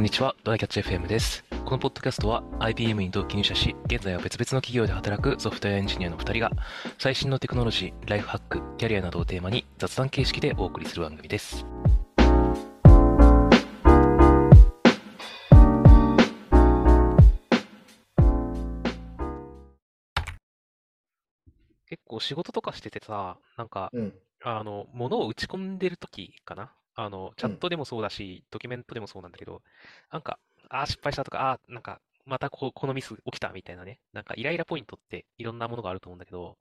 こんにちは、ドライキャッチ FM です。このポッドキャストは IBM に同期入社し、現在は別々の企業で働くソフトウェアエンジニアの2人が、最新のテクノロジー、ライフハック、キャリアなどをテーマに雑談形式でお送りする番組です。結構仕事とかしててさ、なんか、うん。あの、物を打ち込んでる時かなあの、チャットでもそうだし、ドキュメントでもそうなんだけど、なんか、ああ、失敗したとか、ああ、なんか、またこう、このミス起きたみたいなね、なんかイライラポイントっていろんなものがあると思うんだけど、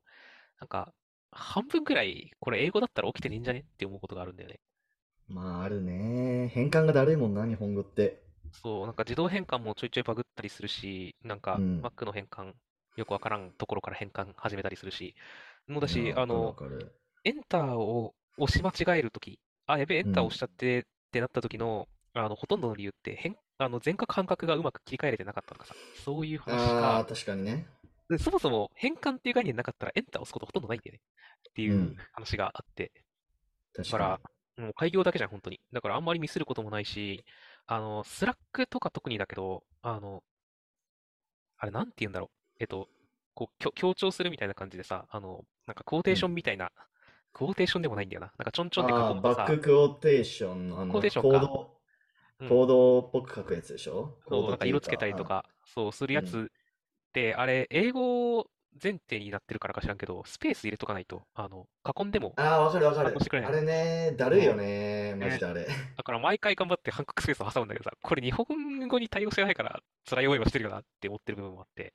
なんか、半分くらい、これ英語だったら起きてねえんじゃねって思うことがあるんだよね。まあ、あるね。変換がだるいもんな、日本語って。そう、なんか自動変換もちょいちょいバグったりするし、なんかうん Mac の変換、よくわからんところから変換始めたりするし、もうだし、いやあの、わかるわかるエンターを押し間違えるとき、あ、やべえ、エンターうん押しちゃってってなった時の、あの、ほとんどの理由って、変、あの、全角半角がうまく切り替えれてなかったとかさ、そういう話ああ、が、確かにね。でそもそも変換っていう概念なかったらエンター押すことほとんどないんだよね。っていううん話があって、確だからかもう改行だけじゃん、本当に。だからあんまりミスることもないし、あの、 Slack とか特にだけど、あの、あれなんて言うんだろう。えっと、こう、強強調するみたいな感じでさ、あの、なんかクォーテーションみたいな、クォーテーションでもないんだよな。なんかちょんちょんでに。ああ、書くバッククォーテーション、あの、クォーテーションかコード、うんコードっぽく書くやつでしょ？コそう、なんか色つけたりとか、そう、するやつって、あれ、英語前提になってるからか知らんけど、スペース入れとかないと、あの、囲んでも、ああ、わかるわかる反応してくれ。ないあれね、だるいよね、マジであれ。だから毎回頑張って半角スペースを挟むんだけどさ、これ日本語に対応してないから辛い思いはしてるよなって思ってる部分もあって、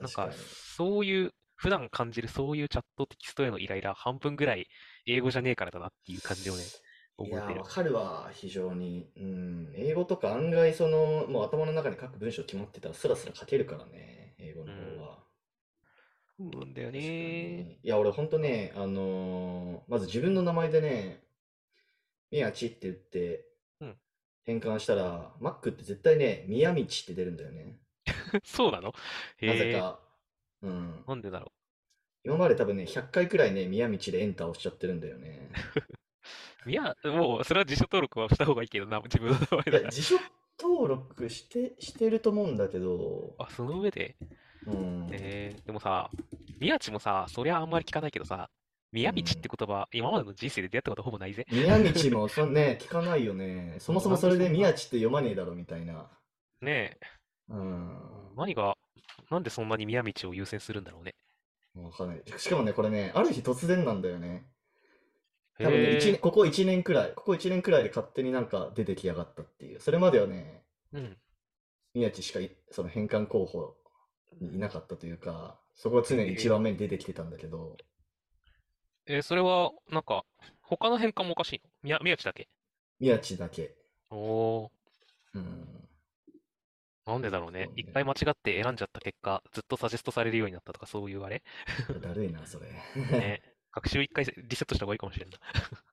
なんか確かに。そういう、普段感じるそういうチャットテキストへのイライラ半分ぐらい英語じゃねえからだなっていう感じをね、いやー、覚えてるわ。かるわ、非常に。うん。英語とか案外、その、もう頭の中に書く文章決まってたら、スラスラ書けるからね、英語の方は。そうなんだよね。に。いや、俺ほんとね、あのーまず自分の名前でね、宮地って言ってうん、変換したら、Mac って絶対ね、宮道って出るんだよね。そうなの？なぜか。うん。なんでだろ今まで多分ね、100回くらいね、宮道でエンター押しちゃってるんだよね。う。いや、もう、それは辞書登録はした方がいいけどな、自分の名前いや、だから。辞書登録して、してると思うんだけど、あ、その上で、うん。えー、でもさ、宮地もさ、そりゃあんまり聞かないけどさ、宮道って言葉、今までの人生で出会ったことほぼないぜ。宮道もそんね、聞かないよね。そもそもそれで宮地って読まねえだろみたいな。ねうん。え、何が、なんでそんなに宮道を優先するんだろうね。わかんない。しかもね、これね、ある日突然なんだよね。多分ね、へ一ここ1年くらい、ここ1年くらいで勝手になんか出てきやがったっていう。それまではね、うん。宮地しかいその返還候補にいなかったというか、そこが常に一番目に出てきてたんだけど、えーそれは、なんか、他の変換もおかしいの？宮、宮地だけ？宮地だけ。おー、うん。なんでだろうねそう。ね一回間違って選んじゃった結果、ずっとサジェストされるようになったとか、そういうあれ？だるいな、それ。ね。学習一回リセットした方がいいかもしれんな。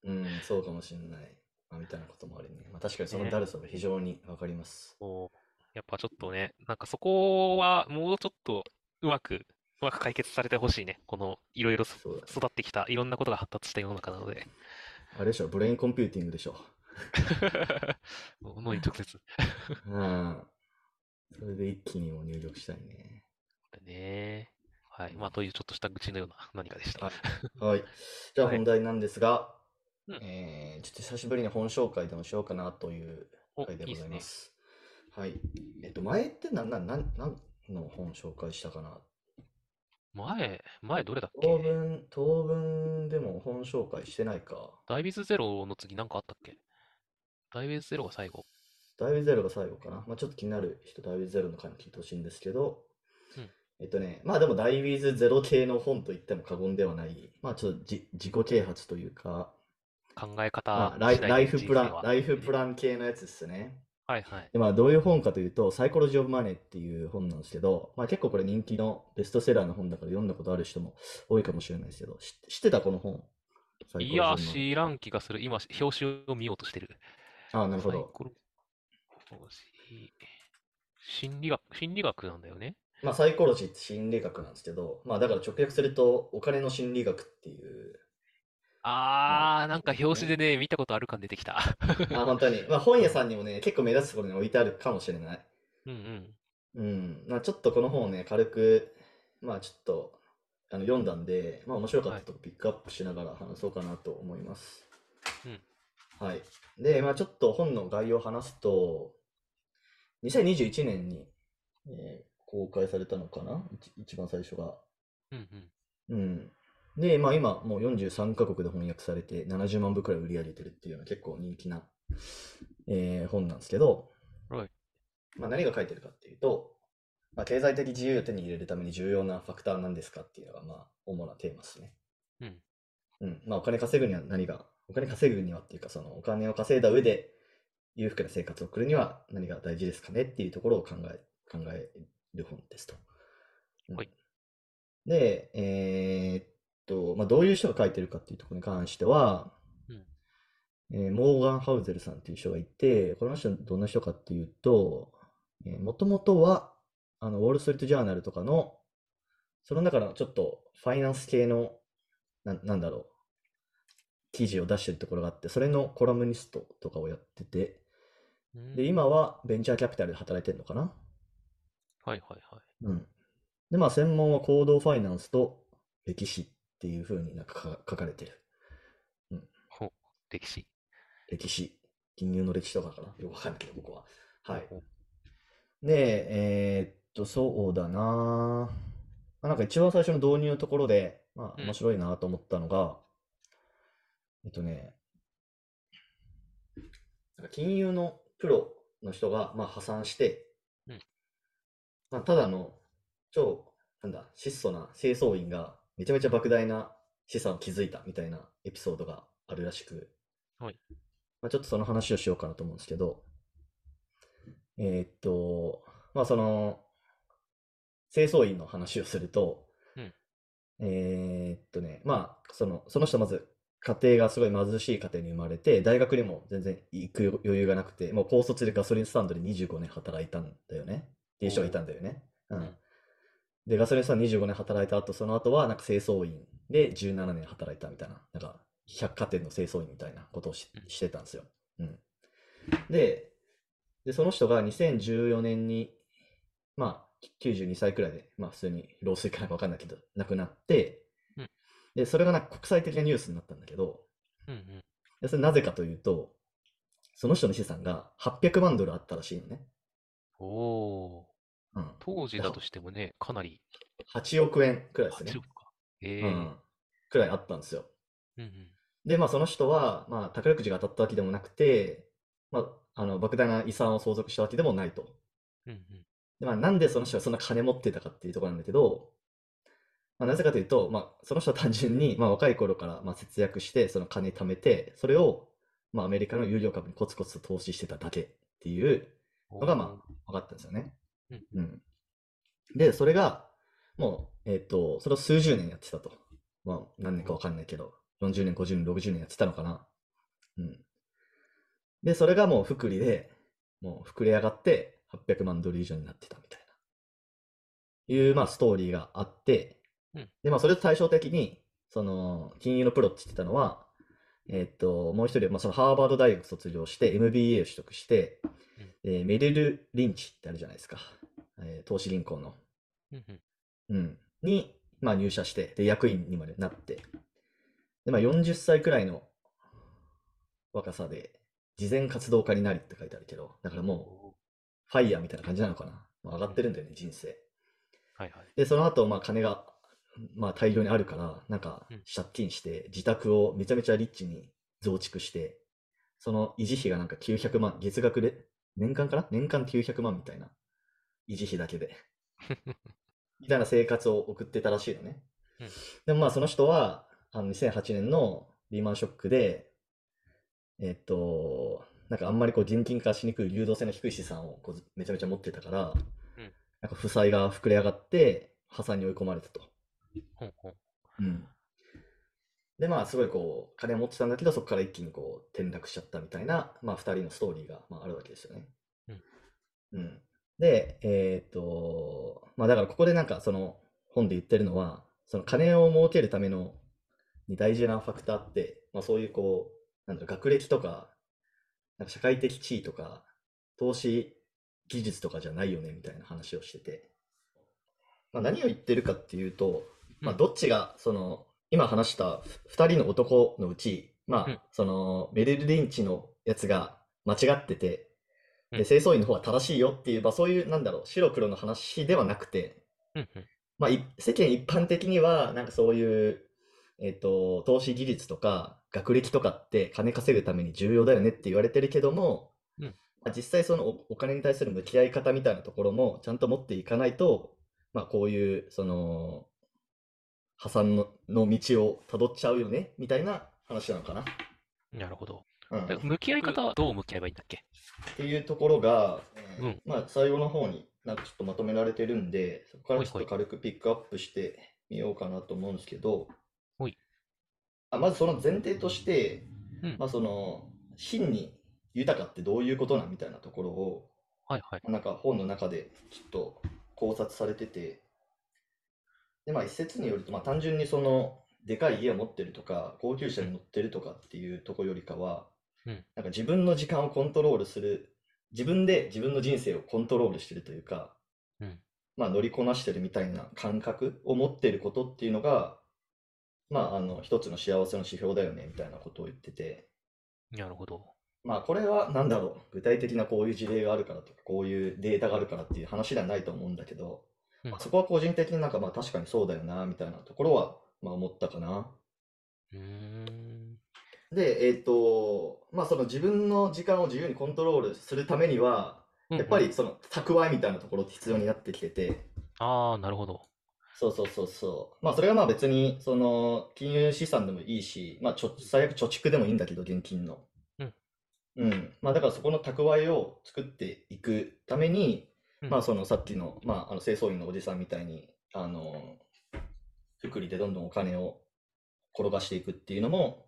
うん、そうかもしれない。まあ、みたいなこともあるね。まあ、確かにそのねだるさは非常にわかります。そう。やっぱちょっとね、なんかそこはもうちょっとうまく、うまく解決されてほしいね。このいろいろ育ってきた、いろんなことが発達した世の中なので。あれでしょ、ブレインコンピューティングでしょ。脳に直接。うん。それで一気にもう入力したいね。ね。はい。まあ、というちょっとした愚痴のような 何かでした。はいはい。じゃあはい本題なんですが、うんえーちょっと久しぶりに本紹介でもしようかなというお、回でございいいっます。はい。えっと、前って何な、な、なんの本紹介したかな？前、前どれだっ当け分、当分でも本紹介してないか。ダイビズゼロの次なんかあったっけ？ダイビズゼロが最後。ダイビゼロが最後かな。まあ、ちょっと気になる人、ダイビゼロの回も聞いてほしいんですけど、うんえっとね、まあでもダイビズゼロ系の本と言っても過言ではない、まあちょっとじ自己啓発というか、考え方まあ、ライライでフプラン、ライフプラン系のやつですね。はいはい。でまあどういう本かというと、サイコロジー・オブ・マネーっていう本なんですけど、まあ結構これ人気のベストセラーの本だから読んだことある人も多いかもしれないですけど、知知ってたこの本？いや、知らん気がする。今、表紙を見ようとしてる。ああ、なるほサ心理学、心理学なんだよね。まあ、サイコロジーって心理学なんですけど、まあ、だから直訳すると、お金の心理学っていう、あー、なんか表紙でね、見たことある感出てきた。あ、本当に。まあ本屋さんにもね、結構目立つところに置いてあるかもしれない。うんうん。うん。まあちょっとこの本をね、軽く、まあちょっと、あの読んだんで、まあ面白かったとこピックアップしながら話そうかなと思います。うんはい。で、まあちょっと本の概要を話すと、2021年に、えー公開されたのかな？一一番最初が。うんうん。うん。で、まあ今もう43カ国で翻訳されて70万部くらい売り上げてるっていうような結構人気な、えー本なんですけど、はいまあ何が書いてるかっていうと、まあ経済的自由を手に入れるために重要なファクターは何ですかっていうのがまあ主なテーマですね。うん。うん。まあお金稼ぐには何が、お金稼ぐにはっていうかそのお金を稼いだ上で裕福な生活を送るには何が大事ですかねっていうところを考え、考える本ですと。うん。はい。で、えーっと、まあ、どういう人が書いてるかっていうところに関しては、うん。えーモーガン・ハウゼルさんっていう人がいて、この人どんな人かっていうと、もともとは、あの、ウォール・ストリート・ジャーナルとかの、その中のちょっとファイナンス系の、ななんだろう、記事を出してるところがあって、それのコラムニストとかをやってて、うんで、今はベンチャーキャピタルで働いてるのかな？はいはいはい。うん。で、まあ、専門は行動ファイナンスと歴史っていう風になんかか書かれてる。ほう、歴史。歴史。金融の歴史とかかな？よくわかんないけど、僕は。はい。ほうで、えーっと、そうだなまあなんか一番最初の導入のところで、まあ、うん面白いなと思ったのが、えっとね、なんか金融のプロの人が、まあ、破産して、うん。まあ、ただの超、なんだ、質素な清掃員がめちゃめちゃ莫大な資産を築いたみたいなエピソードがあるらしく、はい。まあ、ちょっとその話をしようかなと思うんですけど、えーっと、まあその、清掃員の話をすると、うん。えーっとね、まあ、その、その人まず、家庭がすごい貧しい家庭に生まれて、大学にも全然行く余裕がなくて、もう高卒でガソリンスタンドで25年働いたんだよね。っていう人がいたんだよね。ううんん。で、ガソリンスタンド25年働いた後、その後はなんか清掃員で17年働いたみたいな、なんか百貨店の清掃員みたいなことをしうんしてたんですよ。うん。で、で、その人が2014年に、まあ、92歳くらいで、まあ普通に老衰かなんかわかんないけど、亡くなってうん、で、それがなんか国際的なニュースになったんだけど、うんうん。でそれなぜかというと、その人の資産が800万ドルあったらしいのね。おー、うん。当時だとしてもね、かなり、8億円くらいですね8。億か。ええうん。くらいあったんですよ。うんうん。で、まあその人は、まあ宝くじが当たったわけでもなくて、まあ、あの、莫大な遺産を相続したわけでもないと。うんうん。で、まあなんでその人がそんな金持ってたかっていうところなんだけど、まあなぜかというと、まあその人は単純に、まあ若い頃からまあ節約して、その金貯めて、それを、まあアメリカの有料株にコツコツと投資してただけっていうのがまあ分かったんですよね。うんうん。で、それが、もう、えっと、それを数十年やってたと。まあ何年か分かんないけど、40年、50年、60年やってたのかな。うん。で、それがもう福利で、もう膨れ上がって800万ドル以上になってたみたいな。いう、まあストーリーがあってうん、で、まあそれと対照的に、その、金融のプロって言ってたのは、えっと、もう一人、まあそのハーバード大学卒業して MBA を取得して、えーメリル・リンチってあるじゃないですか。えー投資銀行の。うんうん。うん。に、まあ入社して、で、役員にまでなって、で、まあ40歳くらいの若さで、慈善活動家になりって書いてあるけど、だからもう、ファイヤーみたいな感じなのかな。まあ上がってるんだよね、人生。はいはい。で、その後、まあ金が、まあ大量にあるから、なんかうん借金して、自宅をめちゃめちゃリッチに増築して、その維持費がなんか900万、月額で、年間かな？年間900万みたいな。維持費だけで。みたいな生活を送ってたらしいのね。うんでもまあその人は、あの2008年のリーマンショックで、えっと、なんかあんまりこう現金化しにくい流動性の低い資産をこうめちゃめちゃ持ってたから、うんなんか負債が膨れ上がって破産に追い込まれたと。ほんほん。うん。で、まあすごいこう金持ってたんだけど、そこから一気にこう転落しちゃったみたいな、まあ二人のストーリーが、まあ、あるわけですよね。うん。うん。で、えーっと、まあだからここでなんかその本で言ってるのは、その金を儲けるためのに大事なファクターって、まあそういうこう、なんだろう、学歴とか、なんか社会的地位とか、投資技術とかじゃないよねみたいな話をしてて、まあ、何を言ってるかっていうと、まあ、うん。どっちがその今話した2人の男のうち、まうん。あ、そのメリル・リンチのやつが間違ってて、うん。で清掃員の方は正しいよっていう、まあ、そういうなんだろう白黒の話ではなくて。まあ、い世間一般的にはなんかそういう、えっと、投資技術とか学歴とかって金稼ぐために重要だよねって言われてるけども、うん。まあ、実際そのおお金に対する向き合い方みたいなところもちゃんと持っていかないと、まあ、こういうその破産のの道をたどっちゃうよねみたいな話なのかな。なるほど。うん、向き合い方はどう向き合えばいいんだっけ？ていうところが、えーうんまあ、最後の方になんかちょっとまとめられてるんでそこからちょっと軽くピックアップしてみようかなと思うんですけど、ほいあまずその前提として、うんまあ、その真に豊かってどういうことなんみたいなところをはいはい。なんか本の中でちょっと考察されててで、まあ、一説によると、まあ、単純にそのでかい家を持ってるとか高級車に乗ってるとかっていうところよりかは、うんなんか自分の時間をコントロールする自分で自分の人生をコントロールしてるというか、うんまあ、乗りこなしてるみたいな感覚を持ってることっていうのが、まあ、あの一つの幸せの指標だよねみたいなことを言ってて。なるほど。まあこれはなんだろう具体的なこういう事例があるからとかこういうデータがあるからっていう話ではないと思うんだけど、うんまあそこは個人的になんかまあ確かにそうだよなみたいなところはまあ思ったかな。うーん。で、えっと、まあその自分の時間を自由にコントロールするためには、うんやっぱりその蓄えみたいなところって必要になってきてて、ああ、なるほど。そうそうそうそう。まあそれはまあ別にその金融資産でもいいし、まあちょ最悪貯蓄でもいいんだけど、現金の。うん。うん。まあだからそこの蓄えを作っていくために、うんまあそのさっきの、まああの清掃員のおじさんみたいに、あの、福利でどんどんお金を転がしていくっていうのも、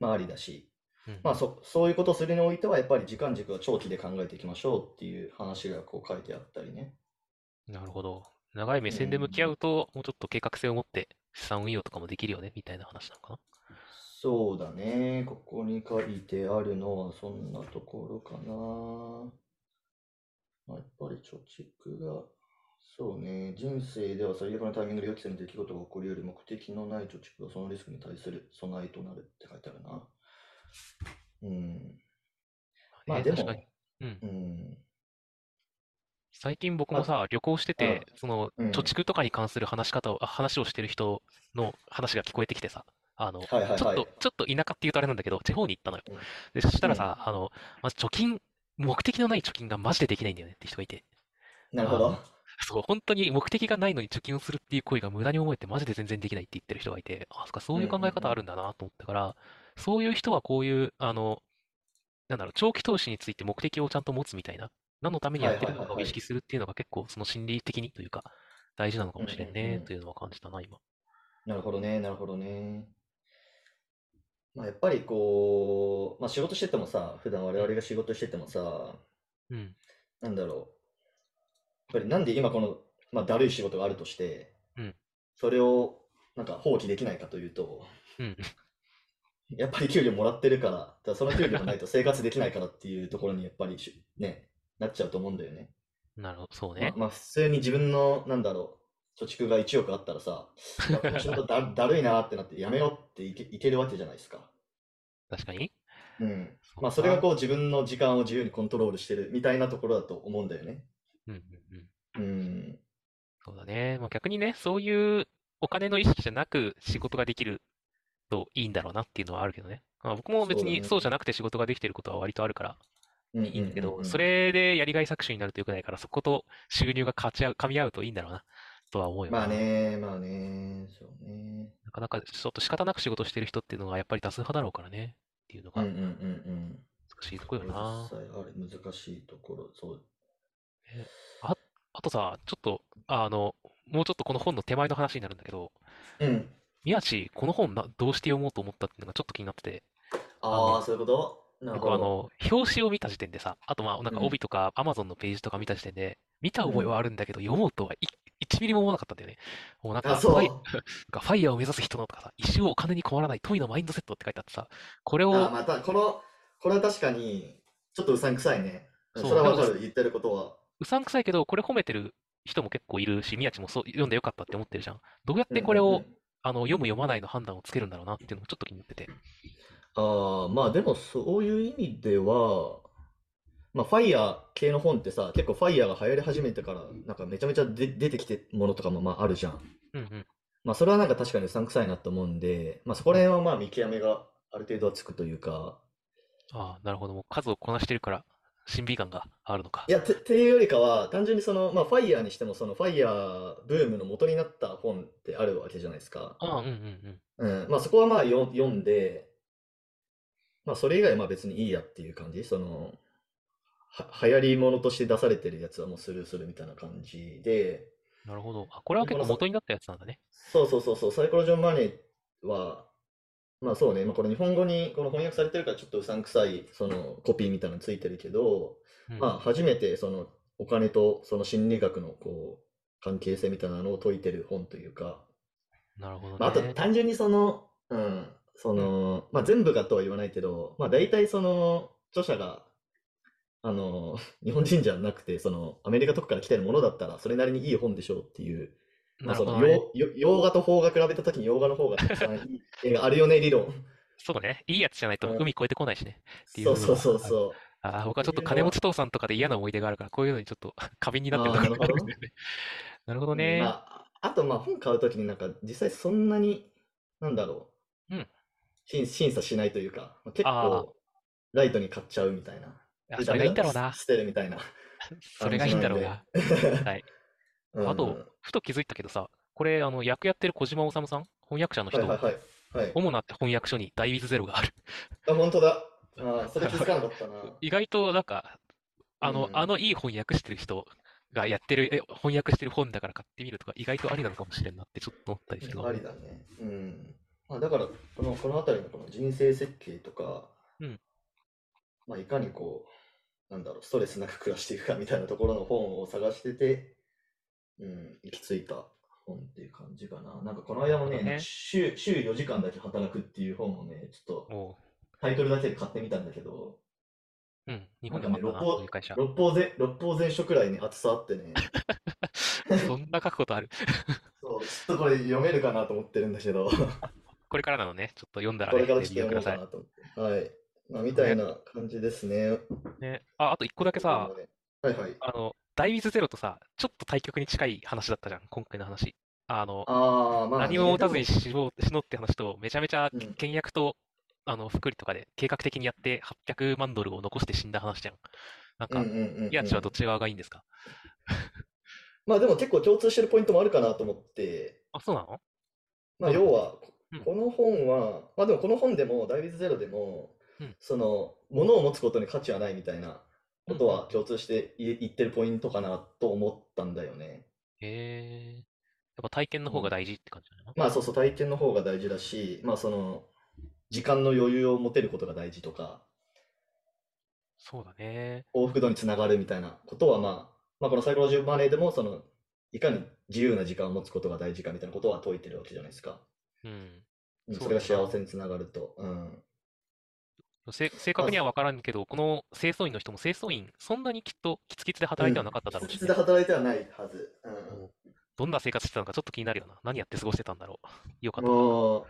まあありだし、うんまあそ、そういうことをするにおいてはやっぱり時間軸は長期で考えていきましょうっていう話がこう書いてあったりね。なるほど。長い目線で向き合うと、もうちょっと計画性を持って資産運用とかもできるよね、みたいな話なのかな？そうだね。ここに書いてあるのはそんなところかな。まあ、やっぱり貯蓄が、そうね。人生では最悪のタイミングで予期せぬ出来事が起こり得る目的のない貯蓄はそのリスクに対する備えとなるって書いてあるな。うん。まあでもね確かに。うん。うん。最近僕もさ、旅行してて、その、うん貯蓄とかに関する話し方を、あ話をしてる人の話が聞こえてきてさ、あの、はいはいはいちょっと、ちょっと田舎っていうとあれなんだけど、地方に行ったのようん。で、そしたらさ、あの、まず貯金、目的のない貯金がマジでできないんだよねって人がいて、なるほど。そう、本当に目的がないのに貯金をするっていう行為が無駄に思えてマジで全然できないって言ってる人がいて、あ、そっか、そういう考え方あるんだなと思ったから、そういう人はこういう、あの、なんだろう、長期投資について目的をちゃんと持つみたいな、何のためにやってるのかを意識するっていうのが結構その心理的にというか、大事なのかもしれんうんうんうんねというのは感じたな、今。なるほどね、なるほどね。まあ、やっぱりこう、まあ、仕事しててもさ、普段我々が仕事しててもさ、うん。なんだろう。やっぱりなんで今この、まあ、だるい仕事があるとして、うんそれをなんか放棄できないかというと、うん。やっぱり給料もらってるから、だその給料がないと生活できないからっていうところにやっぱりしね、なっちゃうと思うんだよね。なるほど、そうまあね。まあ普通に自分の、なんだろう、貯蓄が1億あったらさ、いやこの仕事だだるいなってなってやめようっていけいけるわけじゃないですか。確かに？うん。そうまあそれがかこう自分の時間を自由にコントロールしてるみたいなところだと思うんだよね。うんうんうん。うん。そうだね。まあ、逆にね、そういうお金の意識じゃなく仕事ができるといいんだろうなっていうのはあるけどね。まあ、僕も別にそうじゃなくて仕事ができてることは割とあるからうんいいんだけど、それでやりがい搾取になると良くないから、そこと収入が勝ち合う、噛み合うといいんだろうな、とは思うよな。まあね、まあね、そうね。なかなかちょっと仕方なく仕事してる人っていうのがやっぱり多数派だろうからね。っていうのがうんうんうんうん。難しいところよな。実際あれ難しいところ、そう。あとさ、ちょっと、あの、もうちょっとこの本の手前の話になるんだけど、うん。宮地、この本な、どうして読もうと思ったっていうのがちょっと気になってて、ああ、そういうこと？なるほあの、表紙を見た時点でさ、あとまあなんかうん帯とか Amazon のページとか見た時点で、見た覚えはあるんだけど、読もうとはい1ミリも思わなかったんだよね。もうなんあ、か、ファイ、ファイヤーを目指す人のとかさ、一生お金に困らない富のマインドセットって書いてあってさ、これう。あ、を、また、この、これは確かに、ちょっとうさんくさいね。うんそれはわかる、言ってることは。うさんくさいけど、これ褒めてる人も結構いるし、宮地もそう読んでよかったって思ってるじゃん。どうやってこれを、んうん。あの、読む読まないの判断をつけるんだろうなっていうのもちょっと気になってて。ああ、まあでもそういう意味では、まあファイヤー系の本ってさ、結構ファイヤーが流行り始めてから、なんかめちゃめちゃで出てきてるものとかもまああるじゃん。うんうん。まあそれはなんか確かにうさんくさいなと思うんで、まあそこら辺はまあ見極めがある程度はつくというか、ああ、なるほど。もう数をこなしてるから、審美眼があるのかい。や、て、っていうよりかは、単純にその、まあファイヤーにしてもそのファイヤーブームの元になった本ってあるわけじゃないですか。ああ、うんうんうん。うん、まあそこはまあよ読んで、まあそれ以外はまあ別にいいやっていう感じ？その、は、流行り物として出されてるやつはもうスルーするみたいな感じで、なるほど。あ、これは結構元になったやつなんだね。そうそうそうそう、サイコロジョンマネーは、まあそうね、まあこれ日本語にこの翻訳されてるからちょっとうさんくさいそのコピーみたいなのついてるけど、うん。まあ初めてそのお金とその心理学のこう関係性みたいなのを解いてる本というか、なるほどまああとね。単純にその、うん、そうん。の、まあ全部がとは言わないけど、まあ大体その著者が、あの、日本人じゃなくて、そのアメリカとかから来てるものだったらそれなりにいい本でしょうっていう、まなあその。洋、洋洋画と邦画比べたときに洋画の方がたくさんいい映画あるよね理論。そうだね。いいやつじゃないとうん海越えてこないしね。うそう。そうそうそう。ああ、僕はっちょっと金持ち父さんとかで嫌な思い出があるから、こういうのにちょっと 過敏になってるところなるほど。があるんだよね。なるほどうん、ね。まあ、あとまあ本買うときになんか実際そんなに、なんだろう、うん。審、審査しないというか、まあ結構ライトに買っちゃうみたいな。それがいいんだろうな。捨てるみたいな それがいいんだろうな。はい。うあと、ん。ふと気づいたけどさ、これ、あの、役やってる小島治さん、翻訳者の人、はいはいはい。はい。主な翻訳書にダイビズゼロがある。あ、本当だ。ああ、それ気づかなかったな。意外と、なんか、うあの、あん。のいい翻訳してる人がやってる、え、翻訳してる本だから買ってみるとか、意外とありなのかもしれんなってちょっと思ったりするあな。りだね。うん。まあ、だから、この、この辺りのこの人生設計とか、うん。まあ、いかにこう、なんだろう、ストレスなく暮らしていくかみたいなところの本を探してて、うん、行き着いた本っていう感じかな。なんかこの間もね、ね。週、週4時間だけ働くっていう本をね、ちょっと。タイトルだけで買ってみたんだけど、うん。日本でも六法、そういう会社。六法全、六法全書くらいに厚さあってね、そんな書くことある？そう、ちょっとこれ読めるかなと思ってるんだけど、これからなのね。ちょっと読んだらこれからちょっと。読もうかなと思って。はい。まあ、みたいね、な感じですね。ね。あ、あと一個だけさ。はいはい。あの、ダイビズゼロとさ、ちょっと対極に近い話だったじゃん、今回の話。あの、ああ、まあね、何も持たずに死のう、死のうって話と、めちゃめちゃうん。倹約と、あの、福利とかで計画的にやって800万ドルを残して死んだ話じゃん。なんか、うんうんうん宮地はうん。どっち側がいいんですか？まあでも結構共通してるポイントもあるかなと思って、あ、そうなの？まあ要は、こうん。この本は、まあでもこの本でも、ダイビズゼロでも、うん。その、物を持つことに価値はないみたいなうこと。は共通して言言ってるポイントかなと思ったんだよね。へえ。やっぱ体験のうん。方が大事って感じなの？まあそうそう、体験の方が大事だし、まあその、時間の余裕を持てることが大事とか、そうだね。幸福度につながるみたいなことは、まあ、まあこのサイコロジーマネーでも、その、いかに自由な時間を持つことが大事かみたいなことは説いてるわけじゃないですか。うん。うん、それが。幸せにつながると。うん。せ、正まあ、確には分からんけど、この清掃員の人も清掃員、そんなにきっとキツキツでうん。働いてはなかっただろうしね。キツキツで働いてはないはず。うん。どんな生活してたのかちょっと気になるよな。何やって過ごしてたんだろう。よかとか。もう、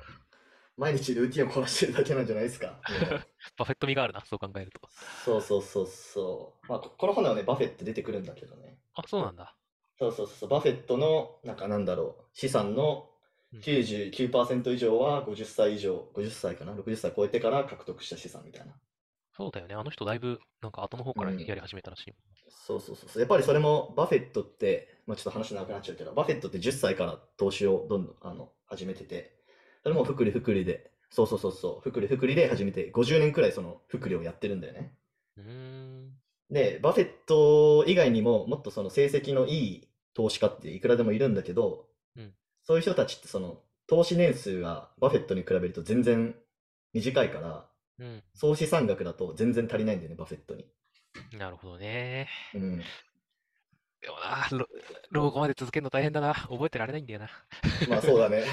毎日ルーティンをこなしてるだけなんじゃないですか。バフェット味があるな、そう考えると。そうそうそうそう。まあ、ここの本ではね、バフェット出てくるんだけどね。あ、そうなんだ。そうそうそう。バフェットの、なんかなんだろう、資産のうん。99%以上は50歳以上、50歳かな ?60 歳超えてから獲得した資産みたいな。そうだよね。あの人だいぶ、なんか後の方うからやん。り始めたらしいそうそうそうそう。やっぱりそれもバフェットって、まあちょっと話長くなっちゃうけど、バフェットって10歳から投資をどんどんあの始めてて、それも複利複利で、そうそうそうそう、複利複利で始めて、50年くらいその複利をやってるんだよね。うーん。で、バフェット以外にももっとその成績のいい投資家っていくらでもいるんだけど、うん。そういう人たちってその投資年数がバフェットに比べると全然短いから、うん。総資産額だと全然足りないんだよね、バフェットに。なるほどね。うん。でもな、老老後まで続けるの大変だな。覚えてられないんだよな。まあそうだね。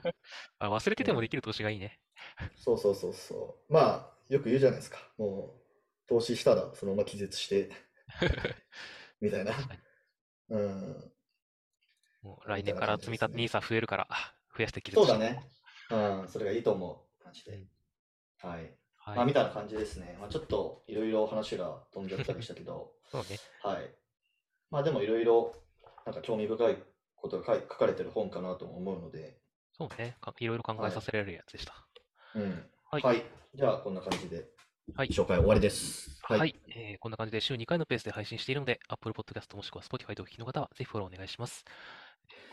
あ、忘れててうんもできる投資がいいね。そうそうそうそう。まあ、よく言うじゃないですか。もう、投資したらそのまま気絶して、みたいな。うん。もう来年から積み立てみ NISA 増えるから、増やして気そうだね。うん、それがいいと思う。マジでうん。はい。はい。まあ、みたいな感じですね。まあ、ちょっといろいろ話が飛んじゃったりしたけど、そうね。はい。まあでもいろいろ、なんか興味深いことが書かれてる本かなとも思うので、そうね。かいろいろ考えさせられるやつでした。うん。はいはい。じゃあ、こんな感じで、はい。紹介終わりです。はい、えーこんな感じで週2回のペースで配信しているので、Apple Podcast もしくは Spotify でお聞きの方は、ぜひフォローお願いします。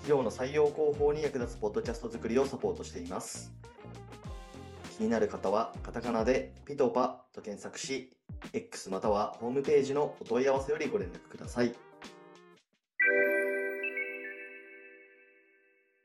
企業の採用広報に役立つポッドキャスト作りをサポートしています。気になる方はカタカナでピトパと検索し、X またはホームページのお問い合わせよりご連絡ください。